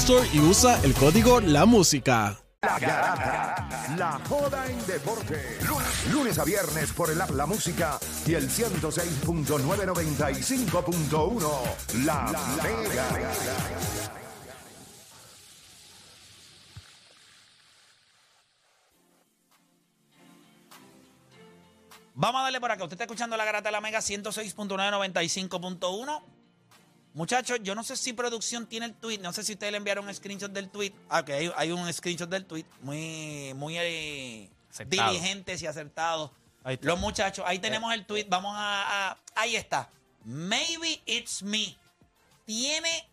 Store y usa el código La Música. La Garata, la joda en deporte. Lunes, lunes a viernes por el app La Música y el 106.995.1. La, Mega. Vamos a darle por acá. Usted está escuchando la garata de la Mega 106.995.1. Muchachos, yo no sé si producción tiene el tweet. No sé si ustedes le enviaron un screenshot del tweet. Ah, ok, hay, hay un screenshot del tweet. Muy, muy eh, diligentes y acertados. Los muchachos, ahí tenemos el tweet. Vamos a, a- Ahí está. Maybe it's me. Tiene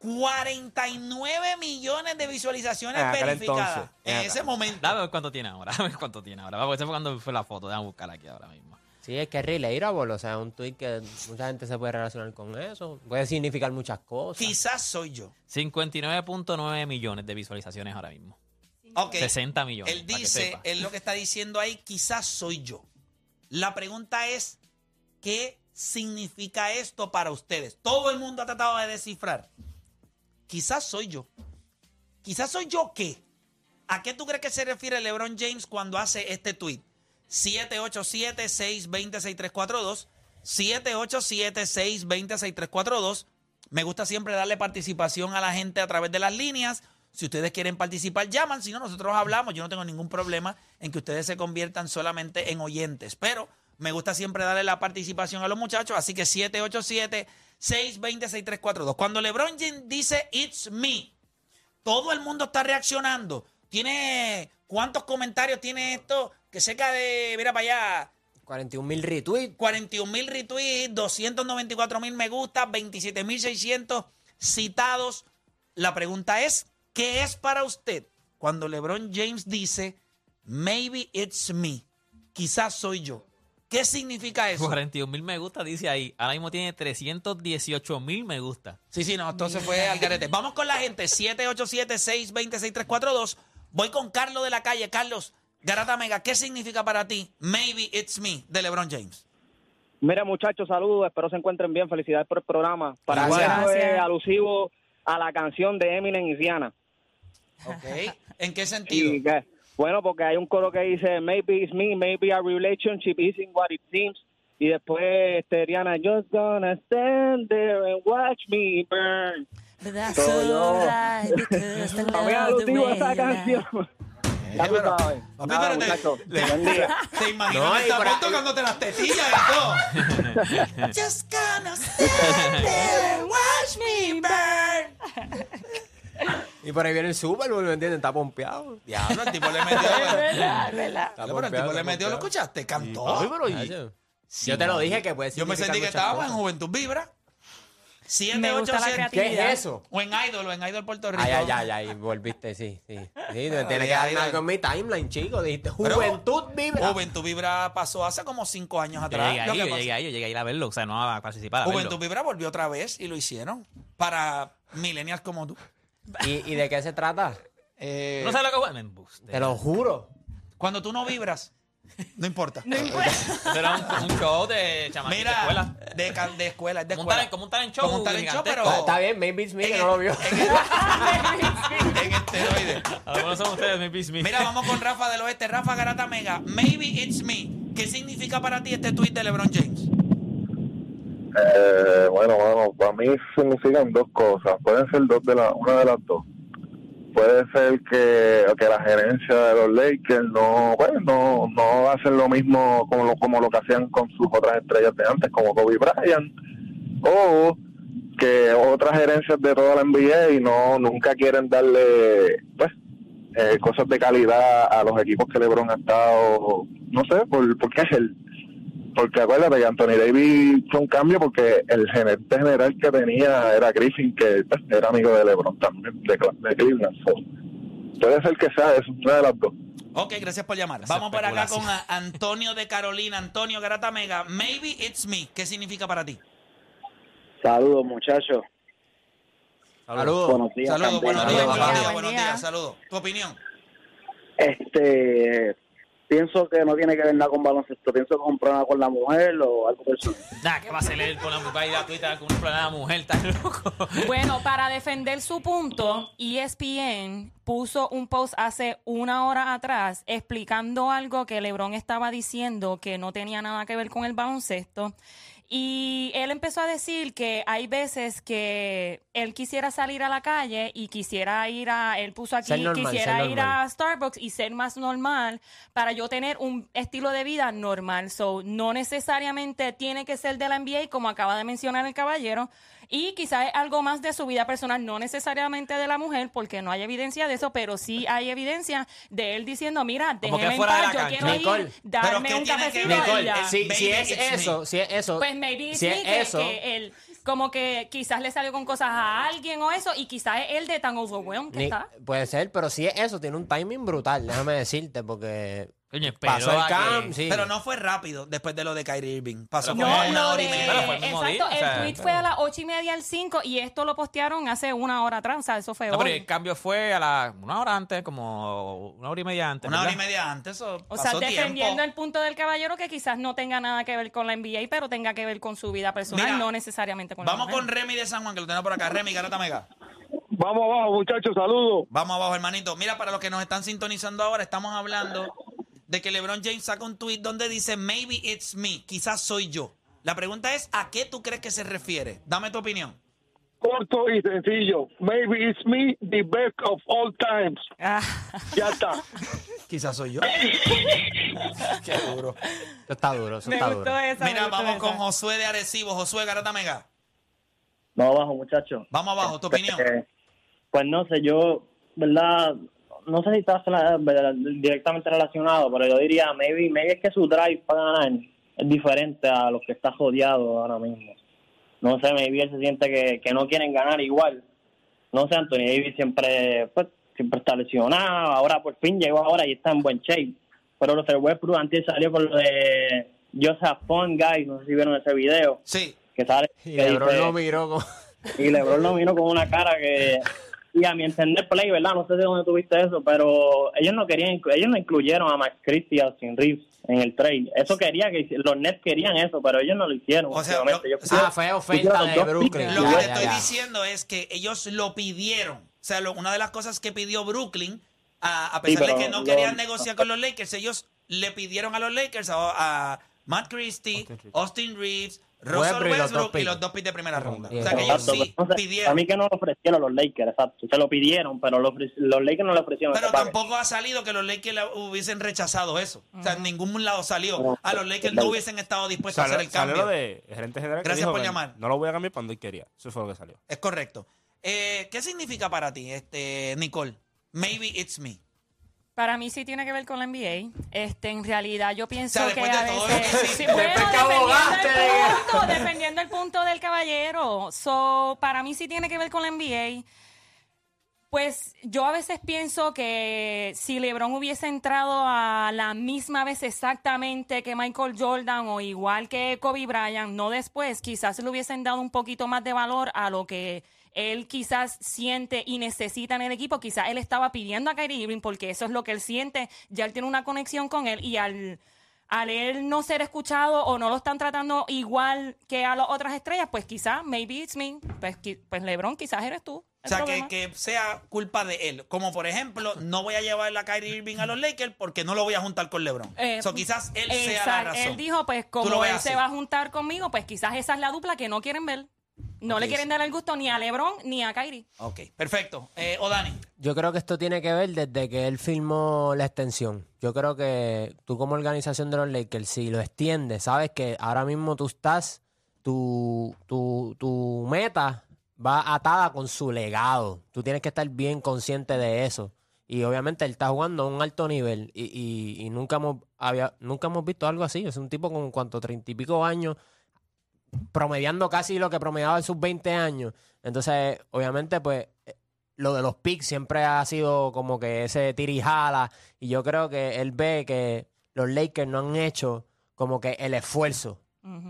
49 millones de visualizaciones En verificadas entonces. en En ese momento. Dame cuánto tiene ahora. Dame cuánto tiene ahora. Vamos, esa fue cuando fue la foto. Déjame buscar aquí ahora mismo. Sí, es que es relatable, o sea, un tweet que mucha gente se puede relacionar con eso. Puede significar muchas cosas. Quizás soy yo. 59.9 millones de visualizaciones ahora mismo. Ok. 60 millones. Él dice, él lo que está diciendo ahí, quizás soy yo. La pregunta es, ¿qué significa esto para ustedes? Todo el mundo ha tratado de descifrar. Quizás soy yo. Quizás soy yo qué. ¿A qué tú crees que se refiere LeBron James cuando hace este tweet? 787-620-6342. 787-620-6342. Me gusta siempre darle participación a la gente a través de las líneas. Si ustedes quieren participar, llaman. Si no, nosotros hablamos. Yo no tengo ningún problema en que ustedes se conviertan solamente en oyentes. Pero me gusta siempre darle la participación a los muchachos. Así que 787-620-6342. Cuando LeBron James dice It's me, todo el mundo está reaccionando. Tiene. ¿Cuántos comentarios tiene esto? Que cerca de. Mira para allá. 41 mil retweets. 41 mil retweets, 294 mil me gusta, 27 mil 600 citados. La pregunta es, ¿qué es para usted cuando LeBron James dice, maybe it's me? Quizás soy yo. ¿Qué significa eso? 41 mil me gusta, dice ahí. Ahora mismo tiene 318 mil me gusta. Sí, sí, no, entonces fue al garete. Vamos con la gente, 787-620-6342. Voy con Carlos de la calle. Carlos, Garata Mega, ¿qué significa para ti, maybe it's me, de LeBron James? Mira, muchachos, saludos. Espero se encuentren bien. Felicidades por el programa. Para eso es alusivo a la canción de Eminem y Rihanna. ¿Ok? ¿En qué sentido? Y bueno, porque hay un coro que dice, maybe it's me, maybe our relationship isn't what it seems. Y después este, Rihanna, just gonna stand there and watch me burn. So, yo- Para mí es alusivo a esa canción. Ya tú pero- sabes. papi, Nada, pero te- muchachos, buen día. ¿Te imaginas No, no, y por ahí- tocándote las tetillas y todo? Just gonna there watch me burn. Y por ahí viene el Super Bowl, ¿me entienden? Está pompeado. Diablo, el tipo le metió. Está Diablo, pero el pompeado, tipo le está metió, ¿lo pompeado. escuchaste? Cantó. Yo- Yo te lo dije que puede Yo me significar sentí que muchas estábamos en cosas. Juventud Vibra. Me gusta la 787. creatividad. ¿Qué es eso? O en Idol, o en Idol Puerto Rico. Ay, ay, ay, ay, volviste, sí, sí. Sí, tienes que ay, darme ay. algo en mi timeline, chico. Dijiste Pero- Juventud Vibra. Juventud Vibra pasó hace como cinco años Yo atrás. llegué Lo ahí, yo llegué ahí, yo llegué a ir a verlo. O sea, no a participar, a verlo. Juventud Vibra volvió otra vez y lo hicieron. Para millennials como tú. ¿Y, ¿Y de qué se trata? Eh, ¿No sabes lo que fue? Me embuste. Te lo juro. Cuando tú no vibras, no importa. Eso era un, un show de chamaquita de Mira, escuela. de, ca- de escuela, es de Como un escuela. talent- como un talent show Como un talent show, gigantesco. pero... Está bien, maybe it's me en que el- no lo vio. En, el- en esteroide. A lo mejor son ustedes, maybe it's me. Mira, vamos con Rafa del Oeste. Rafa Garata Mega. Maybe it's me. ¿Qué significa para ti este tweet de LeBron James? Eh, bueno, bueno, para mí significan dos cosas. Pueden ser dos de la, una de las dos. Puede ser que, que la gerencia de los Lakers no, bueno, no, no hacen lo mismo como lo, como lo que hacían con sus otras estrellas de antes, como Kobe Bryant, o que otras gerencias de toda la NBA no nunca quieren darle pues eh, cosas de calidad a los equipos que LeBron ha estado, no sé, por, porque es el porque acuérdate que Anthony Davis hizo un cambio porque el gerente general que tenía era Griffin, que era amigo de LeBron también, de, de Cleveland. So, puede ser que sea eso, una de las dos. Ok, gracias por llamar. Vamos por acá con a- Antonio de Carolina. Antonio Garata Mega. Maybe it's me. ¿Qué significa para ti? Saludos, muchachos. Saludos. Buenos días. Saludos, buenos días, Buen buenos día, días, buen buenos día. días. Saludos. ¿Tu opinión? Este, pienso que no tiene que ver nada con baloncesto. Pienso que es un problema con la mujer o algo personal. Nah, ¿qué va a hacer él con la mujer? Ir a Twitter con un problema de mujer, tan loco. Bueno, para defender su punto, ESPN puso un post hace una hora atrás explicando algo que LeBron estaba diciendo que no tenía nada que ver con el baloncesto. Y él empezó a decir que hay veces que él quisiera salir a la calle y quisiera ir a, él puso aquí, normal, quisiera ir a Starbucks y ser más normal para yo tener un estilo de vida normal. So, no necesariamente tiene que ser de la NBA, como acaba de mencionar el caballero, y quizás es algo más de su vida personal, no necesariamente de la mujer, porque no hay evidencia de eso, pero sí hay evidencia de él diciendo, mira, déjeme en paz, yo cancha. quiero Nicole, ir, darme ¿qué un cafecito Nicole, si, si es eso, si es eso, Pues maybe si sí, es que, eso, que él como que quizás le salió con cosas a alguien o eso, y quizás es él de tan overwhelmed que ni- está. puede ser, pero si es eso, tiene un timing brutal, déjame decirte, porque Coño, pasó el a que- sí. Pero no fue rápido después de lo de Kyrie Irving. Pasó Pero como fue- una hora y de- media. Pero fue el mismo exacto, día, o sea, el tweet fue a las ocho y media al 5 y esto lo postearon hace una hora atrás, o sea, eso fue No, pero hoy. el cambio fue a la una hora antes, como una hora y media antes. Una hora y ¿verdad? media antes. Eso O sea, pasó defendiendo tiempo. el punto del caballero que quizás no tenga nada que ver con la NBA, pero tenga que ver con su vida personal, Mira, no necesariamente con la Vamos mujer. con Remy de San Juan, que lo tenemos por acá. Remy, Garata Mega. Vamos abajo, muchachos, saludos. Vamos abajo, hermanito. Mira, para los que nos están sintonizando ahora, estamos hablando de que LeBron James saca un tweet donde dice, maybe it's me, quizás soy yo. La pregunta es, ¿a qué tú crees que se refiere? Dame tu opinión. Corto y sencillo. Maybe it's me, the best of all times. Ah, Ya está. Quizás soy yo. Qué duro. Eso está duro, eso me está gustó duro. esa. me Mira, gustó vamos esa. con Josué de Arecibo. Josué Garata Mega. No, abajo, muchachos. Vamos abajo, tu opinión. Eh, pues no sé, yo, ¿verdad? No sé si está directamente relacionado, pero yo diría, maybe, maybe es que su drive para ganar es diferente a los que está rodeado ahora mismo. No sé, maybe él se siente que, que no quieren ganar igual. No sé, Anthony Davis siempre, pues, siempre está lesionado, ahora por fin llegó ahora y está en buen shape. Pero los Westbrook antes salió con lo de Joseph Fun Guy, no sé si vieron ese video, Sí. que sale Y que LeBron dice- lo miró y LeBron lo vino con una cara que y a mi entender play verdad no sé de dónde tuviste eso pero ellos no querían ellos no incluyeron a Max Christie y a Austin Reeves en el trade eso quería que los Nets querían eso pero ellos no lo hicieron O sea, lo- Ah, fue oferta de Brooklyn. Lo que Ya, te estoy ya. diciendo es que ellos lo pidieron. O sea, lo- una de las cosas que pidió Brooklyn, a, a Sí, pesar de que no lo- querían negociar con los Lakers, ellos le pidieron a los Lakers a, a Matt Christie, Austin Reeves, Russell Westbrook y los Westbrook dos y los picks. dos picks de primera ronda. O sea, que ellos sí sé, a pidieron. mí que no lo ofrecieron los Lakers exacto se lo pidieron pero los, los Lakers no le ofrecieron Pero tampoco ha salido que los Lakers le hubiesen rechazado eso. O sea, en ningún lado salió. A los Lakers no hubiesen estado dispuestos a hacer Salió, el salió cambio. lo de gerente general. que Gracias dijo por que llamar. No lo voy a cambiar cuando él quería. Eso fue lo que salió. Es correcto. Eh, ¿Qué significa para ti, este Nicole? Maybe it's me. Para mí sí tiene que ver con la NBA. Este, en realidad yo pienso O sea, que a veces... que Sí, bueno, dependiendo abogaste de- el punto, dependiendo el punto del caballero. So, para mí sí tiene que ver con la NBA. Pues yo a veces pienso que si LeBron hubiese entrado a la misma vez exactamente que Michael Jordan o igual que Kobe Bryant, no después, quizás le hubiesen dado un poquito más de valor a lo que él quizás siente y necesita en el equipo. Quizás él estaba pidiendo a Kyrie Irving porque eso es lo que él siente. Ya él tiene una conexión con él y al al él no ser escuchado o no lo están tratando igual que a las otras estrellas, pues quizás, maybe it's me, pues, pues LeBron, quizás eres tú. O sea, que, que sea culpa de él. Como por ejemplo, no voy a llevar a Kyrie Irving a los Lakers porque no lo voy a juntar con LeBron. Eh, so, quizás él sea la razón. Él dijo, pues como él se va a juntar conmigo, pues quizás esa es la dupla que no quieren ver. No le quieren dar el gusto ni a LeBron ni a Kyrie. Ok, perfecto. Eh, o Dani. Yo creo que esto tiene que ver desde que él firmó la extensión. Yo creo que tú como organización de los Lakers, si lo extiendes, sabes que ahora mismo tú estás, tu, tu, tu meta va atada con su legado. Tú tienes que estar bien consciente de eso. Y obviamente él está jugando a un alto nivel y, y- y nunca, hemos, había, nunca hemos visto algo así. Es un tipo con cuanto treinta y pico años, promediando casi lo que promediaba en sus 20 años. Entonces, obviamente, pues eh, lo de los picks siempre ha sido como que ese tirijala. Y yo creo que él ve que los Lakers no han hecho como que el esfuerzo.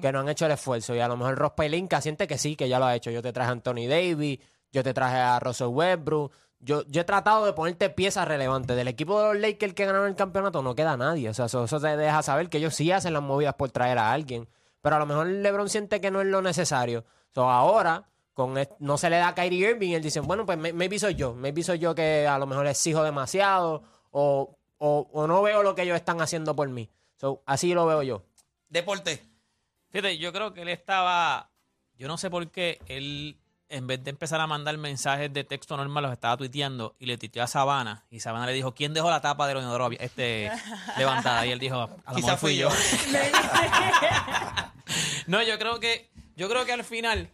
Que no han hecho el esfuerzo. Y a lo mejor Ross Pelinka siente que sí, que ya lo ha hecho. Yo te traje a Anthony Davis, yo te traje a Russell Westbrook. Yo, yo he tratado de ponerte piezas relevantes. Del equipo de los Lakers que ganaron el campeonato no queda nadie. O sea, eso, eso te deja saber que ellos sí hacen las movidas por traer a alguien. Pero a lo mejor LeBron siente que no es lo necesario. So, ahora, con no se le da a Kyrie Irving y él dice, bueno, pues may- maybe soy yo. Maybe soy yo que a lo mejor exijo demasiado o, o, o no veo lo que ellos están haciendo por mí. So, así lo veo yo. Deporte. Fíjate, yo creo que él estaba. Yo no sé por qué él, en vez de empezar a mandar mensajes de texto normal, los estaba tuiteando y le tuiteó a Sabana. Y Sabana le dijo: ¿Quién dejó la tapa del inodoro este, levantada? Y él dijo: A lo Quizás mejor fui yo. No, yo creo que, yo creo que al final,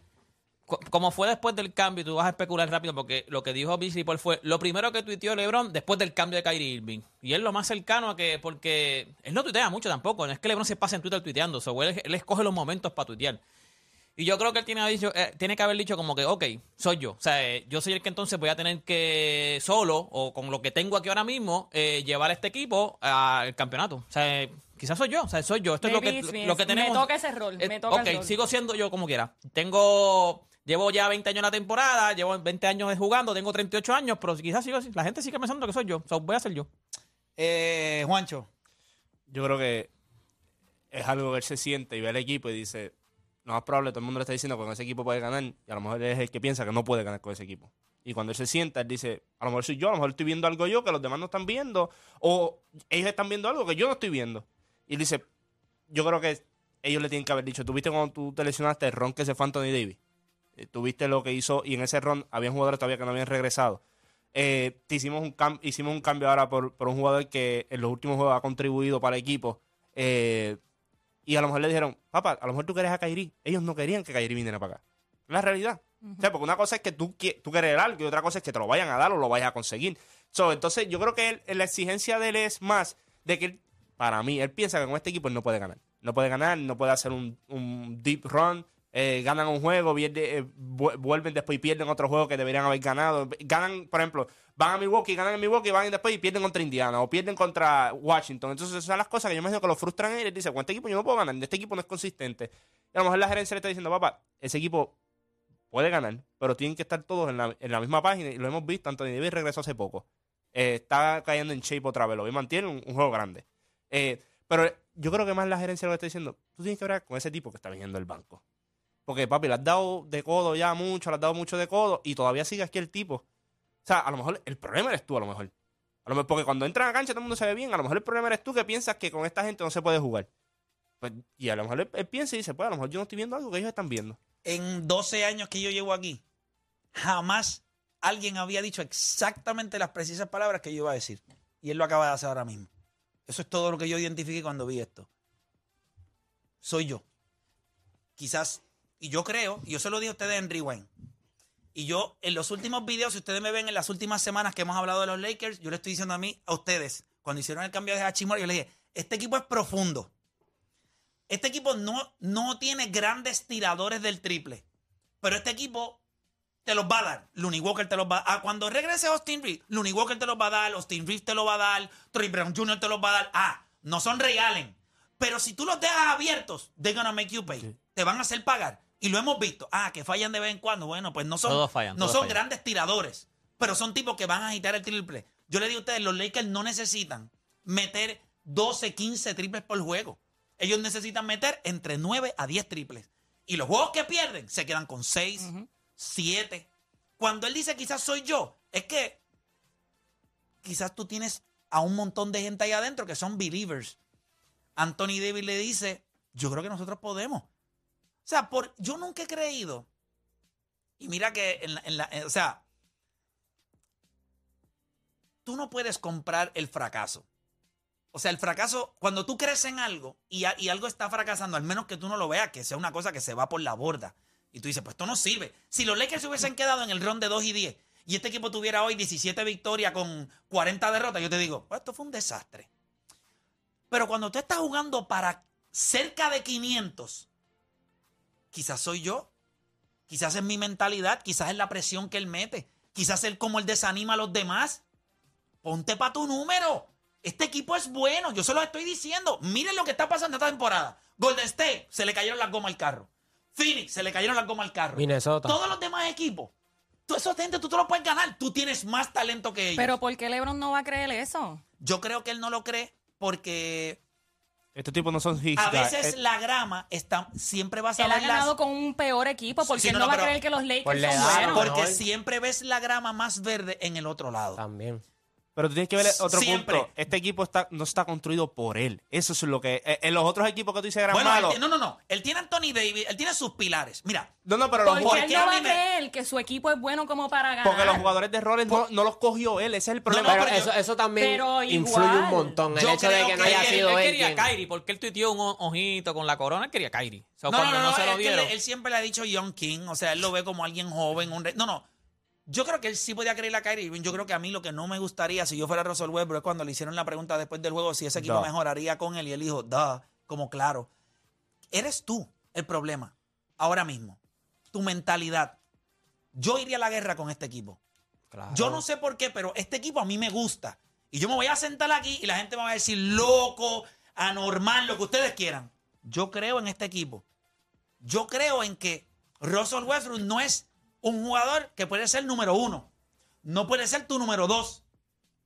co- como fue después del cambio, tú vas a especular rápido porque lo que dijo Beasley Paul fue lo primero que tuiteó LeBron después del cambio de Kyrie Irving. Y es lo más cercano a que, porque él no tuitea mucho tampoco, no es que LeBron se pase en Twitter tuiteando, so, él, él escoge los momentos para tuitear. Y yo creo que él tiene, eh, que haber dicho como que, ok, soy yo. O sea, eh, yo soy el que entonces voy a tener que solo o con lo que tengo aquí ahora mismo eh, llevar a este equipo al campeonato. O sea, eh, quizás soy yo. O sea, soy yo. Esto Maybe es lo que, me. lo que Me tenemos. toca ese rol, me toca ok, el rol. sigo siendo yo como quiera. Tengo... Llevo ya 20 años en la temporada, llevo 20 años jugando, tengo 38 años, pero quizás sigo así. La gente sigue pensando que soy yo. O sea, voy a ser yo. Eh, Juancho. Yo creo que es algo que él se siente y ve al equipo y dice, lo más probable, todo el mundo le está diciendo que con ese equipo puede ganar y a lo mejor él es el que piensa que no puede ganar con ese equipo. Y cuando él se sienta, él dice, a lo mejor soy yo, a lo mejor estoy viendo algo yo que los demás no están viendo, o ellos están viendo algo que yo no estoy viendo. Y dice, yo creo que ellos le tienen que haber dicho, ¿tú viste cuando tú te lesionaste el ron que se fue Anthony Davis? Eh, Tú viste lo que hizo y en ese ron habían jugadores todavía que no habían regresado. Eh, te hicimos un cam- hicimos un cambio ahora por, por un jugador que en los últimos juegos ha contribuido para el equipo. Eh, y a lo mejor le dijeron, papá, a lo mejor tú querés a Kairi. Ellos no querían que Kairi viniera para acá. Es la realidad. O sea, porque una cosa es que tú, tú quieres algo y otra cosa es que te lo vayan a dar o lo vayas a conseguir. So, entonces, yo creo que él- la exigencia de él es más de que, él, para mí, él piensa que con este equipo él no puede ganar. No puede ganar, no puede hacer un, deep run. eh, ganan un juego, eh, vu- vuelven después y pierden otro juego que deberían haber ganado. Ganan, por ejemplo, van a Milwaukee, ganan en Milwaukee, van después y pierden contra Indiana o pierden contra Washington. Entonces, esas son las cosas que yo me imagino que lo frustran a él. Dice, con este equipo yo no puedo ganar, este equipo no es consistente. Y a lo mejor la gerencia le está diciendo, papá, ese equipo puede ganar, pero tienen que estar todos en la, misma página y lo hemos visto. Anthony Davis regresó hace poco. Eh, está cayendo en shape otra vez. Lo vi mantiene un juego grande. Eh, pero yo creo que más la gerencia lo que está diciendo, tú tienes que hablar con ese tipo que está viniendo del banco. Porque, papi, le has dado de codo ya mucho, le has dado mucho de codo y todavía sigue aquí el tipo. O sea, a lo mejor el problema eres tú, a lo mejor. A lo mejor porque cuando entras a cancha todo el mundo se ve bien. A lo mejor el problema eres tú que piensas que con esta gente no se puede jugar. Pues, y a lo mejor él, él piensa y dice, pues a lo mejor yo no estoy viendo algo que ellos están viendo. En 12 años que yo llevo aquí, jamás alguien había dicho exactamente las precisas palabras que yo iba a decir. Y él lo acaba de hacer ahora mismo. Eso es todo lo que yo identifiqué cuando vi esto. Soy yo. Quizás, y yo creo, y yo se lo dije a ustedes en Rewind. Y yo, en los últimos videos, si ustedes me ven en las últimas semanas que hemos hablado de los Lakers, yo le estoy diciendo a mí, a ustedes, cuando hicieron el cambio de Hachimura, yo le dije, este equipo es profundo. Este equipo no, no tiene grandes tiradores del triple. Pero este equipo te los va a dar. Looney Walker te los va a dar. Ah, cuando regrese Austin Reeves, Looney Walker te los va a dar, Austin Reeves te los va a dar, Troy Brown Jr. te los va a dar. Ah, no son Ray Allen. Pero si tú los dejas abiertos, they're gonna make you pay. Te van a hacer pagar. Y lo hemos visto. Ah, que fallan de vez en cuando. Bueno, pues no son, Todos fallan, no son fallan. grandes tiradores. Pero son tipos que van a agitar el triple. Yo le digo a ustedes, los Lakers no necesitan meter 12, 15 triples por juego. Ellos necesitan meter entre 9 a 10 triples. Y los juegos que pierden se quedan con 6, 7. Cuando él dice quizás soy yo, es que quizás tú tienes a un montón de gente ahí adentro que son believers. Anthony Davis le dice, yo creo que nosotros podemos. O sea, por, yo nunca he creído. Y mira que, en la- en la- en- o sea, tú no puedes comprar el fracaso. O sea, el fracaso, cuando tú crees en algo y, y algo está fracasando, al menos que tú no lo veas, que sea una cosa que se va por la borda. Y tú dices, pues esto no sirve. Si los Lakers se hubiesen quedado en el ron de 2 y 10 y este equipo tuviera hoy 17 victorias con 40 derrotas, yo te digo, pues esto fue un desastre. Pero cuando tú estás jugando para cerca de 500, quizás soy yo, quizás es mi mentalidad, quizás es la presión que él mete, quizás es como él desanima a los demás. Ponte para tu número. Este equipo es bueno, yo se lo estoy diciendo. Miren lo que está pasando esta temporada. Golden State, se le cayeron las gomas al carro. Phoenix, se le cayeron las gomas al carro. Minnesota. Todos los demás equipos. Tú, esos gente, tú te lo puedes ganar. Tú tienes más talento que ellos. Pero ¿por qué LeBron no va a creer eso? Yo creo que él no lo cree porque Estos tipos no son hits. a guys. veces Eh, la grama está, siempre vas a Él ha ver las- ganado con un peor equipo porque Sí, él no, va a creer que los Lakers son buenos. Porque siempre ves la grama más verde en el otro lado. También. Pero tú tienes que ver otro Siempre. punto. Este equipo está, no está construido por él. Eso es lo que. eh, En los otros equipos que tú dices eran Bueno, él malos. no, no, no. Él tiene a Anthony Davis, él tiene sus pilares. Mira, No, no, pero los, ¿Por él qué no va a me- creer que su equipo es bueno como para ganar. porque los jugadores de roles no, no los cogió él. Ese es el problema. no, Pero pero yo- eso, eso también pero influye igual. un montón. El Yo hecho de creo que no que haya él- sido él él quería a Kyrie, porque él tuiteó un ojito con la corona, él quería a Kyrie. O sea, no, no, cuando no, no, no, se lo que él, él siempre le ha dicho Young King, o sea, él lo ve como alguien joven, un re- No, no. Yo creo que él sí podía creer a Kyrie Irving. Yo creo que a mí lo que no me gustaría si yo fuera Russell Westbrook es cuando le hicieron la pregunta después del juego si ese equipo Duh. mejoraría con él y él dijo, da, como claro. Eres tú el problema ahora mismo. Tu mentalidad. Yo iría a la guerra con este equipo. Claro. Yo no sé por qué, pero este equipo a mí me gusta. Y yo me voy a sentar aquí y la gente me va a decir loco, anormal, lo que ustedes quieran. Yo creo en este equipo. Yo creo en que Russell Westbrook no es un jugador que puede ser número uno. No puede ser tu número dos.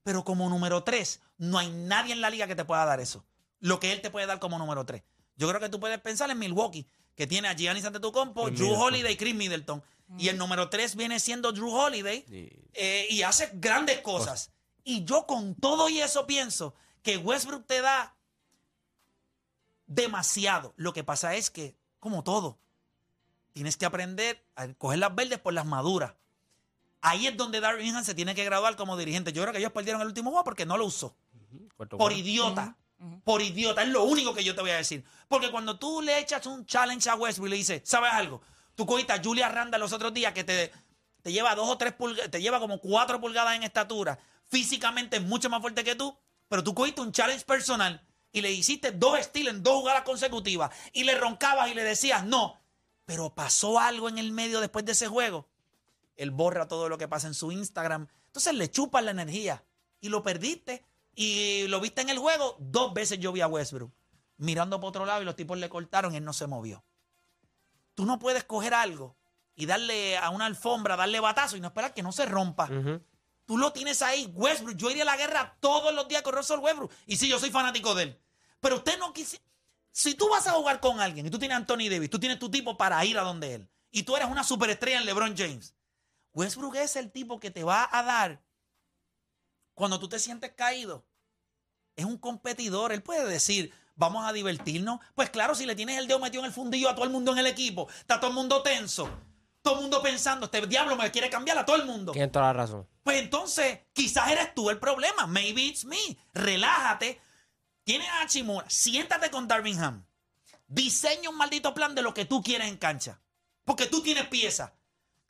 Pero como número tres, no hay nadie en la liga que te pueda dar eso. Lo que él te puede dar como número tres. Yo creo que tú puedes pensar en Milwaukee, que tiene a Giannis Antetokounmpo, Chris Drew Middleton. Holiday, Chris Middleton. Y el número tres viene siendo Drew Holiday eh, y hace grandes cosas. Y yo con todo y eso pienso que Westbrook te da demasiado. Lo que pasa es que, como todo, tienes que aprender a coger las verdes por las maduras. Ahí es donde Darwin Ham se tiene que graduar como dirigente. Yo creo que ellos perdieron el último juego porque no lo usó. Por idiota. Por idiota. Es lo único que yo te voy a decir. Porque cuando tú le echas un challenge a Westbrook y le dices, ¿sabes algo? Tú cogiste a Julia Randa los otros días que te, te lleva dos o tres pulgadas, te lleva como cuatro pulgadas en estatura. Físicamente es mucho más fuerte que tú. Pero tú cogiste un challenge personal y le hiciste dos estilos en dos jugadas consecutivas. Y le roncabas y le decías, no. Pero pasó algo en el medio después de ese juego. Él borra todo lo que pasa en su Instagram. Entonces le chupas la energía. Y lo perdiste. Y lo viste en el juego. Dos veces yo vi a Westbrook mirando por otro lado y los tipos le cortaron y él no se movió. Tú no puedes coger algo y darle a una alfombra, darle batazo y no esperar que no se rompa. Tú lo tienes ahí, Westbrook. Yo iría a la guerra todos los días con Russell Westbrook. Y sí, yo soy fanático de él. Pero usted no quisiera. Si tú vas a jugar con alguien y tú tienes a Anthony Davis, tú tienes tu tipo para ir a donde él. Y tú eres una superestrella en LeBron James. Westbrook es el tipo que te va a dar cuando tú te sientes caído. Es un competidor. Él puede decir, vamos a divertirnos. Pues claro, si le tienes el dedo metido en el fundillo a todo el mundo en el equipo, está todo el mundo tenso. Todo el mundo pensando, este diablo me quiere cambiar a todo el mundo. Tienes toda la razón. Pues entonces, quizás eres tú el problema. Maybe it's me. Relájate. Tienes a Hachimura. Siéntate con Darvin Ham. Diseña un maldito plan de lo que tú quieres en cancha. Porque tú tienes pieza.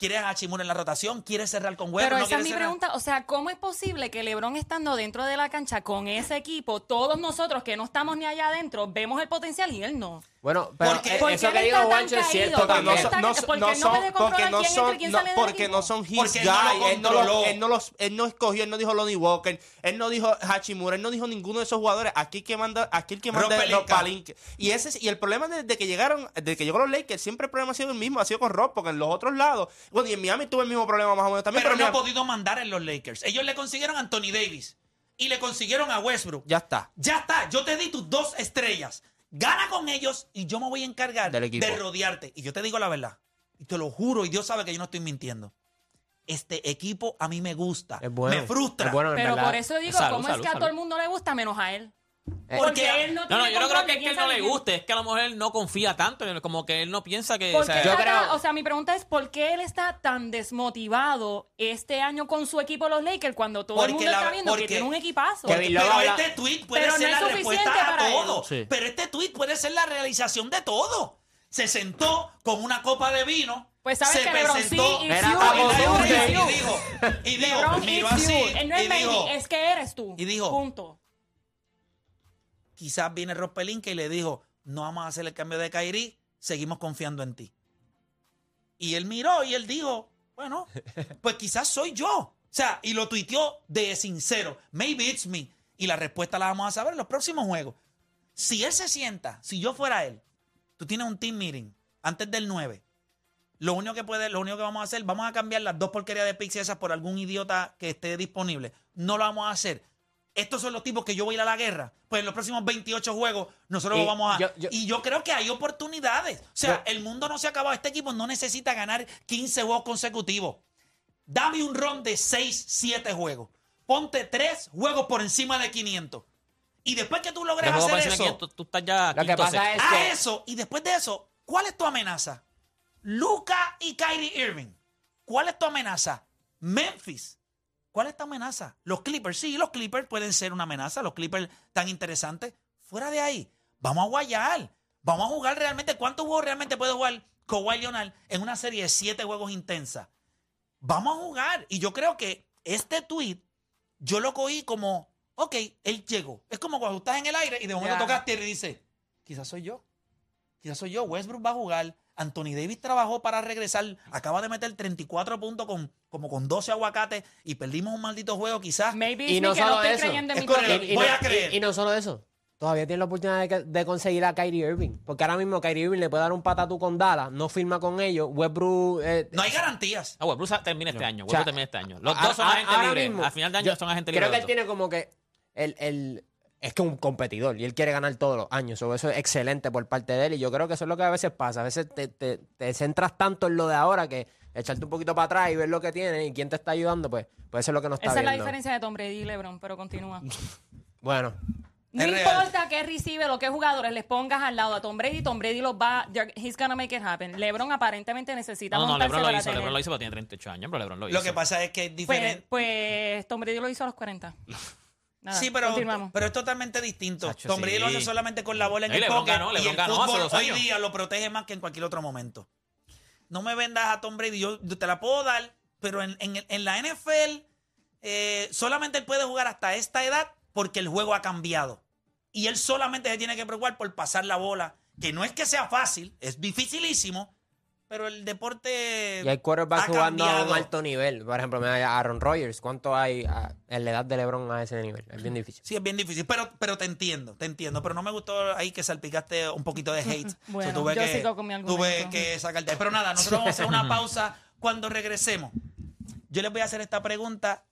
¿Quieres a Hachimura en la rotación? ¿Quieres cerrar con huevo? Pero ¿No esa es mi cerrar? pregunta. O sea, ¿cómo es posible que LeBron estando dentro de la cancha con ese equipo, todos nosotros que no estamos ni allá adentro, vemos el potencial y él no? Bueno, pero Porque- eh, ¿Por eso que tan Juancho es cierto? Porque no, son- no, porque no no son, porque no quién son, entra y quién no, porque no son his él no lo guys. él, no lo- controló. él no los, él no escogió, él no dijo Lonnie Walker, él no dijo Hachimura, él no dijo ninguno de esos jugadores. Aquí el que manda, aquí el que manda Rob es Rob. Y ese es- y el problema desde que llegaron, desde que llegó los Lakers, siempre el problema ha sido el mismo, ha sido con Rob, porque en los otros lados, bueno, y en Miami tuve el mismo problema más o menos también, Pero pero, no ha podido mandar en los Lakers. Ellos le consiguieron a Anthony Davis. Y le consiguieron a Westbrook. ya está. Ya está, yo te di tus dos estrellas. Gana con ellos y yo me voy a encargar Del equipo. de rodearte. Y yo te digo la verdad. Y te lo juro, y Dios sabe que yo no estoy mintiendo. este equipo a mí me gusta, Es bueno. me frustra. Es bueno, en Pero verdad. por eso digo, Salud, ¿cómo salud, es que a todo el mundo le gusta menos a él? Eh, Porque- él no No, tiene no, yo no creo que es que él no le guste, es que a lo mejor él no confía tanto, en él, como que él no piensa que... ¿Por o sea, qué Yo está- creo- O sea, mi pregunta es, ¿por qué él está tan desmotivado este año con su equipo los Lakers cuando todo el mundo la- está viendo porque- que tiene un equipazo? Porque- pero habla- este tweet puede Pero no ser la respuesta a todo. Sí. Pero este tweet puede ser la realización de todo. Se sentó con una copa de vino. Pues sabes se que LeBron sí presentó- y como y y dijo, y dijo, y dijo, LeBron miró is así, you. No es y maybe, dijo, es que eres tú. y dijo- Punto. Quizás viene Rob Pelinka y le dijo, no vamos a hacer el cambio de Kairi, seguimos confiando en ti. Y él miró y él dijo, bueno, pues quizás soy yo. O sea, y lo tuiteó de sincero, maybe it's me. Y la respuesta la vamos a saber en los próximos juegos. Si él se sienta, si yo fuera él, tú tienes un team meeting antes del 9. Lo único que puede, lo único que vamos a hacer, vamos a cambiar las dos porquerías de Pixie esas por algún idiota que esté disponible. No lo vamos a hacer. Estos son los tipos que yo voy a ir a la guerra. Pues en los próximos 28 juegos nosotros Y lo vamos a... yo- yo- y yo creo que hay oportunidades. O sea, Yo- el mundo no se ha acabado. Este equipo no necesita ganar 15 juegos consecutivos. Dame un ron de 6, 7 juegos. Ponte 3 juegos por encima de 500. Y después que tú logres hacer eso, 500, tú estás ya... Lo que pasa es a que- eso, y después de eso, ¿cuál es tu amenaza? Luca y Kyrie Irving. ¿Cuál es tu amenaza? Memphis. ¿Cuál es tu amenaza? Los Clippers. Sí, los Clippers pueden ser una amenaza. Los Clippers tan interesantes. Fuera de ahí, vamos a guayar. Vamos a jugar realmente. ¿Cuántos juegos realmente puede jugar Kawhi Leonard en una serie de siete juegos intensa? Vamos a jugar. Y yo creo que este tweet, yo lo cogí como, ok, él llegó. Es como cuando estás en el aire y de momento tocas tierra y dices, quizás soy yo. Quizás soy yo. Westbrook va a jugar. Anthony Davis trabajó para regresar. Acaba de meter 34 puntos con, como con 12 aguacates y perdimos un maldito juego. Quizás. Maybe Y no solo estoy eso. creyendo en Es mi correcto. propio- y, Voy no, a creer. y- y no solo eso. Todavía tiene la oportunidad de, conseguir a Kyrie Irving. Porque ahora mismo Kyrie Irving le puede dar un patatú con Dallas, no firma con ellos. Westbrook. eh, No hay garantías. Ah, Westbrook termina este año. O sea, Westbrook termina este año. Los a- dos son a- agentes libres. Al final de año yo son agentes Creo libres. que él tiene como que. El, el- es que un competidor y él quiere ganar todos los años. So, eso es excelente por parte de él. Y yo creo que eso es lo que a veces pasa. A veces te, te- te centras tanto en lo de ahora que echarte un poquito para atrás y ver lo que tiene y quién te está ayudando, pues, pues eso es lo que no está Esa es la diferencia de Tom Brady y LeBron, pero continúa. Bueno, No Es real. importa qué recibe o qué jugadores les pongas al lado a Tom Brady, Tom Brady los va, he's gonna make it happen. LeBron aparentemente necesita No, no, montarse LeBron lo para hizo. tener- LeBron lo hizo, pero tiene 38 años, pero LeBron lo hizo. Lo que pasa es que es Pues, diferente. pues Tom Brady lo hizo a los 40. Nada, sí, pero, continuamos. pero es totalmente distinto. Tom Brady lo hace solamente con la bola en el LeBron pocket ganó, y LeBron el ganó hace fútbol dos hoy años. día lo protege más que en cualquier otro momento. No me vendas a Tom Brady, yo, yo te la puedo dar, pero en, en- en la NFL eh, solamente él puede jugar hasta esta edad porque el juego ha cambiado. Y él solamente se tiene que preocupar por pasar la bola, que no es que sea fácil, es dificilísimo, pero el deporte y hay quarterbacks jugando a un alto nivel. Por ejemplo, mira, Aaron Rodgers. ¿Cuánto hay a- en la edad de LeBron a ese nivel? Es bien difícil. Sí, es bien difícil, pero, pero te entiendo, te entiendo. Pero no me gustó ahí que salpicaste un poquito de hate. Bueno, tuve yo que, sigo con mi Tuve argumento. que sacarte. Pero nada, nosotros vamos a hacer una pausa cuando regresemos. Yo les voy a hacer esta pregunta.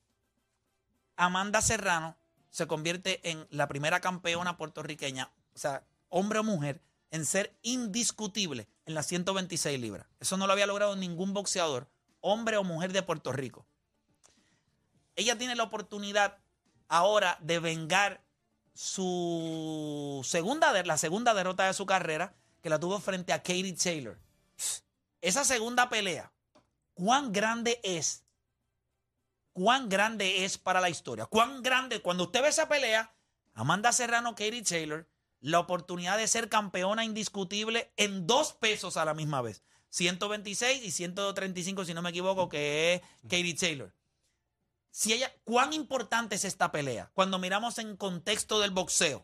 Amanda Serrano se convierte en la primera campeona puertorriqueña, o sea, hombre o mujer, en ser indiscutible en las 126 libras. Eso no lo había logrado ningún boxeador, hombre o mujer de Puerto Rico. Ella tiene la oportunidad ahora de vengar su segunda, la segunda derrota de su carrera, que la tuvo frente a Katie Taylor. Esa segunda pelea, ¿cuán grande es? ¿Cuán grande es para la historia? ¿Cuán grande? Cuando usted ve esa pelea, Amanda Serrano, Katie Taylor, la oportunidad de ser campeona indiscutible en dos pesos a la misma vez. 126 y 135, si no me equivoco, que es Katie Taylor. Si ella, ¿Cuán importante es esta pelea? Cuando miramos en contexto del boxeo.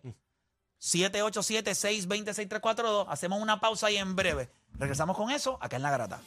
787-620-6342. Hacemos una pausa y en breve regresamos con eso acá en La Grata.